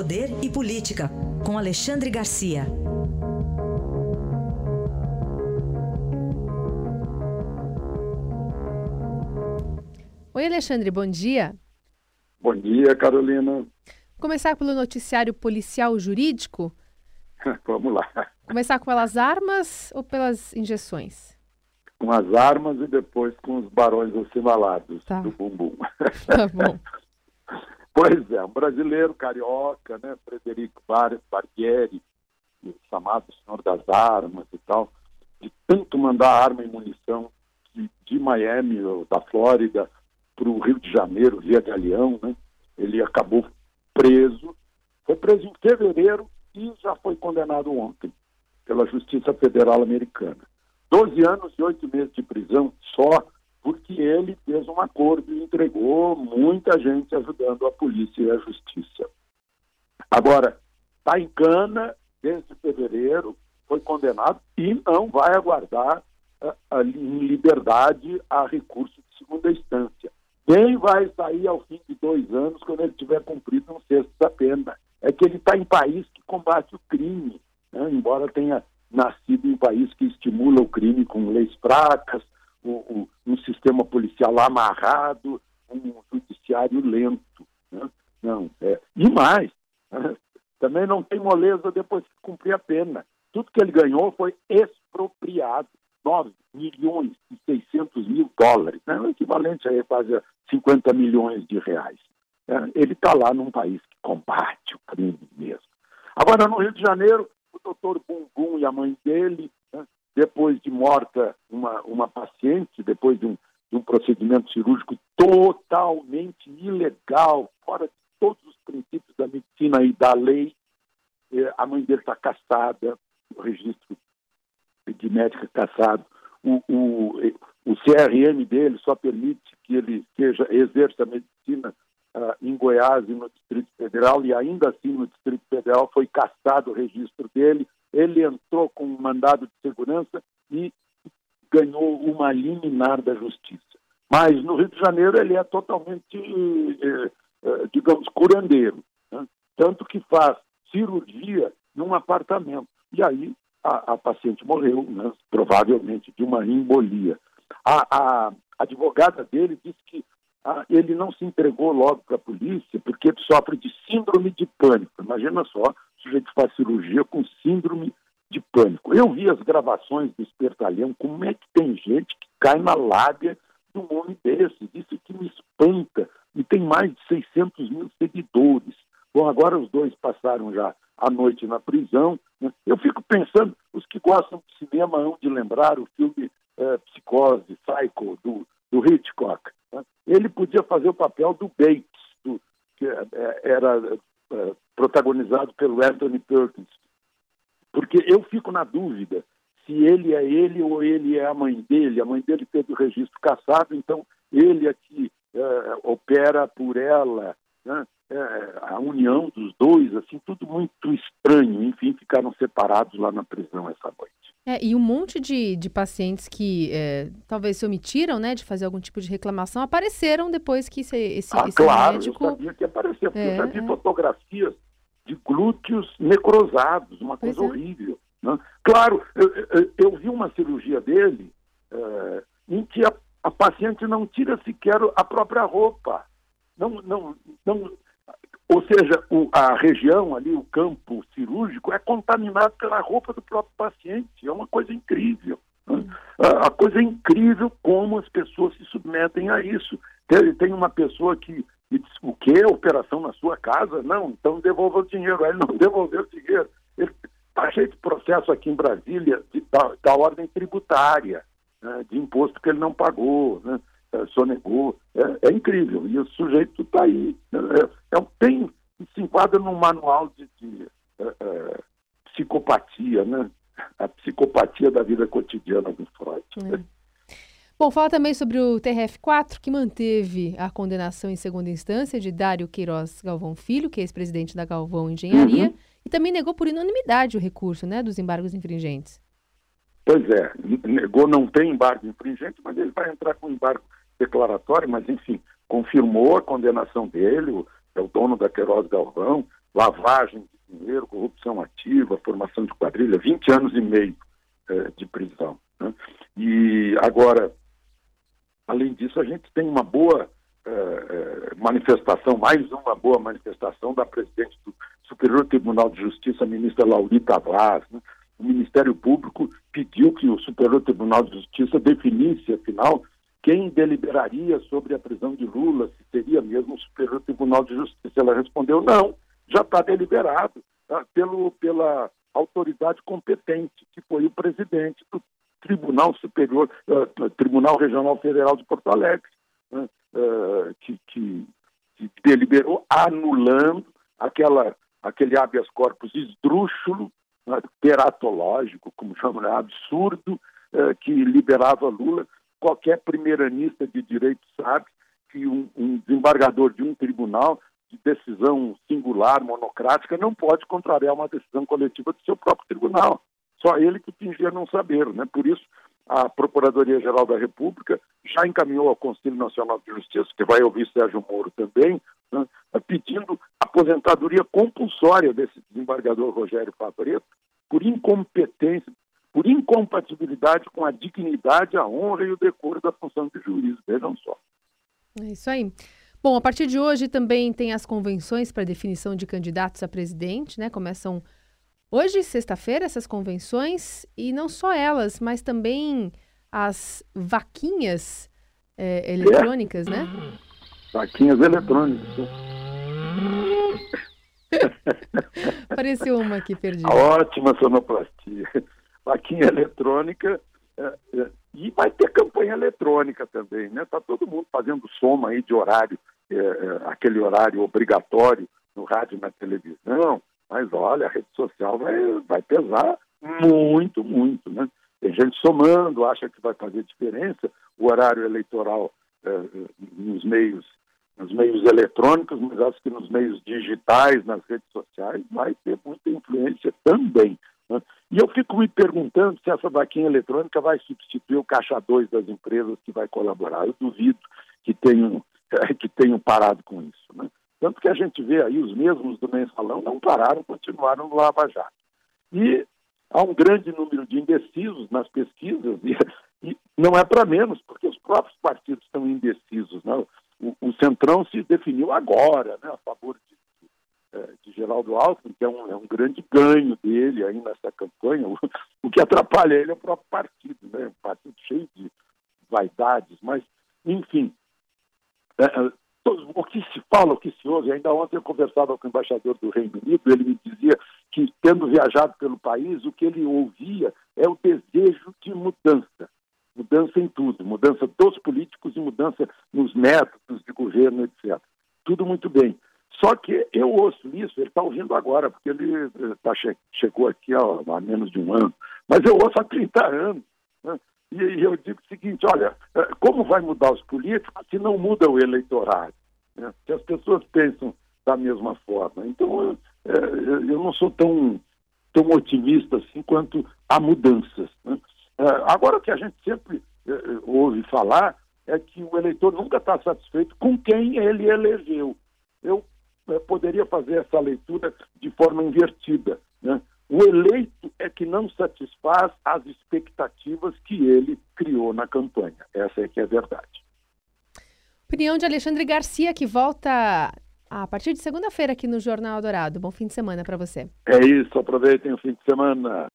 Poder e Política, com Alexandre Garcia. Oi, Alexandre, bom dia. Bom dia, Carolina. Começar pelo noticiário policial jurídico? Vamos lá. Começar com pelas armas ou pelas injeções? Com as armas e depois com os barões assinalados tá. do bumbum. Tá bom. pois é, um brasileiro carioca, né, Frederico Barbieri, chamado Senhor das Armas e tal, de tanto mandar arma e munição de, de Miami, ou da Flórida, para o Rio de Janeiro, via Galeão, né? Ele acabou preso, foi preso em fevereiro e já foi condenado ontem pela Justiça Federal Americana. Doze anos e oito meses de prisão só porque ele fez um acordo e entregou muita gente ajudando a polícia e a justiça. Agora, está em cana desde fevereiro, foi condenado e não vai aguardar uh, em liberdade a recurso de segunda instância. Nem vai sair ao fim de dois anos quando ele tiver cumprido um sexto da pena. É que ele está em país que combate o crime, né? embora tenha nascido em país que estimula o crime com leis fracas, um, um sistema policial amarrado, um judiciário lento. Né? Não, é. E mais, né? também não tem moleza depois de cumprir a pena. Tudo que ele ganhou foi expropriado. 9 milhões e 600 mil dólares, né? o equivalente a quase 50 milhões de reais. É, ele está lá num país que combate o crime mesmo. Agora, no Rio de Janeiro, o doutor Bumbum e a mãe dele, depois de morta uma, uma paciente, depois de um, de um procedimento cirúrgico totalmente ilegal, fora de todos os princípios da medicina e da lei, é, a mãe dele está caçada, o registro de médica caçado, o, o, o CRM dele só permite que ele seja, exerça a medicina uh, em Goiás e no Distrito Federal, e ainda assim no Distrito Federal foi caçado o registro dele, ele entrou com um mandado de segurança e ganhou uma liminar da justiça. Mas no Rio de Janeiro ele é totalmente, eh, eh, digamos, curandeiro, né? tanto que faz cirurgia num apartamento. E aí a, a paciente morreu, né, provavelmente de uma embolia. A, a advogada dele disse que ah, ele não se entregou logo para a polícia porque sofre de síndrome de pânico. Imagina só, o sujeito faz cirurgia com síndrome de pânico. Eu vi as gravações do espertalhão, como é que tem gente que cai na lábia de um homem desses. Isso que me espanta. E tem mais de 600 mil seguidores. Bom, agora os dois passaram já a noite na prisão. Né? Eu fico pensando, os que gostam de cinema hão de lembrar o filme é, Psicose, Psycho, do, do Hitchcock. Né? Ele podia fazer o papel do Bates, do, que é, é, era é, protagonizado pelo Anthony Perkins. Porque eu fico na dúvida se ele é ele ou ele é a mãe dele. A mãe dele teve o registro cassado, então ele é que é, opera por ela. Né? é, a união dos dois, assim, tudo muito estranho. Enfim, ficaram separados lá na prisão essa noite. É, e um monte de, de pacientes que é, talvez se omitiram, né, de fazer algum tipo de reclamação, apareceram depois que esse, esse, ah, esse claro, médico... eu sabia que aparecia, porque é, eu já vi é. fotografias de glúteos necrosados, uma coisa é. horrível. Né? Claro, eu, eu, eu, vi uma cirurgia dele é, em que a, a paciente não tira sequer a própria roupa. Não, não, não, ou seja, o, a região ali, o campo cirúrgico, é contaminado pela roupa do próprio paciente. É uma coisa incrível. Né? A, a coisa é incrível como as pessoas se submetem a isso. Tem, tem uma pessoa que diz, o que? Operação na sua casa? Não, então devolva o dinheiro. Aí ele não devolveu o dinheiro. Ele está cheio de processo aqui em Brasília de, da, da ordem tributária, né, de imposto que ele não pagou. Né? É, sonegou. É, é, incrível. E o sujeito está aí. Né? É, é, tem, se enquadra num manual de, de é, é, psicopatia, né? A psicopatia da vida cotidiana do Freud. É. Bom, fala também sobre o TRF4, que manteve a condenação em segunda instância de Dário Queiroz Galvão Filho, que é ex-presidente da Galvão Engenharia, uhum. e também negou por unanimidade o recurso né, dos embargos infringentes. Pois é, negou, não tem embargo infringente, mas ele vai entrar com embargo declaratório, mas enfim, confirmou a condenação dele, é o dono da Queiroz Galvão, lavagem de dinheiro, corrupção ativa, formação de quadrilha, 20 anos e meio eh, de prisão. Né? E agora, além disso, a gente tem uma boa eh, manifestação, mais uma boa manifestação da presidente do Superior Tribunal de Justiça, ministra Laurita Vaz. Né? O Ministério Público pediu que o Superior Tribunal de Justiça definisse, afinal, quem deliberaria sobre a prisão de Lula, se seria mesmo o Superior Tribunal de Justiça. Ela respondeu, não, já está deliberado tá, pelo, pela autoridade competente, que foi o presidente do Tribunal Superior, uh, Tribunal Regional Federal de Porto Alegre, né, uh, que, que, que, deliberou anulando aquela, aquele habeas corpus esdrúxulo, uh, teratológico, como chamam, né, absurdo, uh, que liberava Lula qualquer primeiranista de direito sabe que um, um desembargador de um tribunal de decisão singular, monocrática, não pode contrariar uma decisão coletiva do seu próprio tribunal. Só ele que fingia não saber. Né? Por isso, a Procuradoria-Geral da República já encaminhou ao Conselho Nacional de Justiça, que vai ouvir Sérgio Moro também, né? pedindo aposentadoria compulsória desse desembargador Rogério Fabreto por incompetência, por incompatibilidade com a dignidade, a honra e o decoro da função de juiz. Vejam só. É isso aí. Bom, a partir de hoje também tem as convenções para definição de candidatos a presidente, né? Começam hoje, sexta-feira, essas convenções, e não só elas, mas também as vaquinhas é, eletrônicas, é. né? Vaquinhas eletrônicas. Apareceu uma aqui perdida. Ótima sonoplastia vaquinha eletrônica é, é, e vai ter campanha eletrônica também, né? Está todo mundo fazendo soma aí de horário, é, é, aquele horário obrigatório no rádio e na televisão, mas olha, a rede social vai, vai pesar muito, muito, né? Tem gente somando, acha que vai fazer diferença o horário eleitoral é, nos meios nos meios eletrônicos, mas acho que nos meios digitais, nas redes sociais, vai ter muita influência também. E eu fico me perguntando se essa vaquinha eletrônica vai substituir o caixa 2 das empresas que vai colaborar. Eu duvido que tenham, que tenham parado com isso. Né? Tanto que a gente vê aí os mesmos do mensalão não pararam, continuaram no Lava Jato. E há um grande número de indecisos nas pesquisas, e, e não é para menos, porque os próprios partidos estão indecisos. Né? O, o Centrão se definiu agora né, a favor de é, de Geraldo Alckmin, que é um, é um, grande ganho dele aí nessa campanha. O, o, que atrapalha ele é o próprio partido, né? Um partido cheio de vaidades, mas, enfim, é, é o que se fala, o que se ouve, ainda ontem eu conversava com o embaixador do Reino Unido, ele me dizia que, tendo viajado pelo país, o que ele ouvia é o desejo de mudança. Mudança em tudo, mudança dos políticos e mudança nos métodos de governo, etc. Tudo muito bem. Só que eu ouço isso, ele está ouvindo agora, porque ele eh, tá, chegou aqui há, há, menos de um ano, mas eu ouço há 30 anos. Né? E, e, eu digo o seguinte: olha, eh, como vai mudar os políticos se não muda o eleitorado? Né? Se as pessoas pensam da mesma forma. Então, eu, eh, eu não sou tão, tão otimista assim quanto a mudanças. Né? Agora, o que a gente sempre ouve falar é que o eleitor nunca está satisfeito com quem ele elegeu. Eu poderia fazer essa leitura de forma invertida. Né? O eleito é que não satisfaz as expectativas que ele criou na campanha. Essa é que é a verdade. Opinião de Alexandre Garcia, que volta a partir de segunda-feira aqui no Jornal Dourado. Bom fim de semana para você. É isso, aproveitem o fim de semana.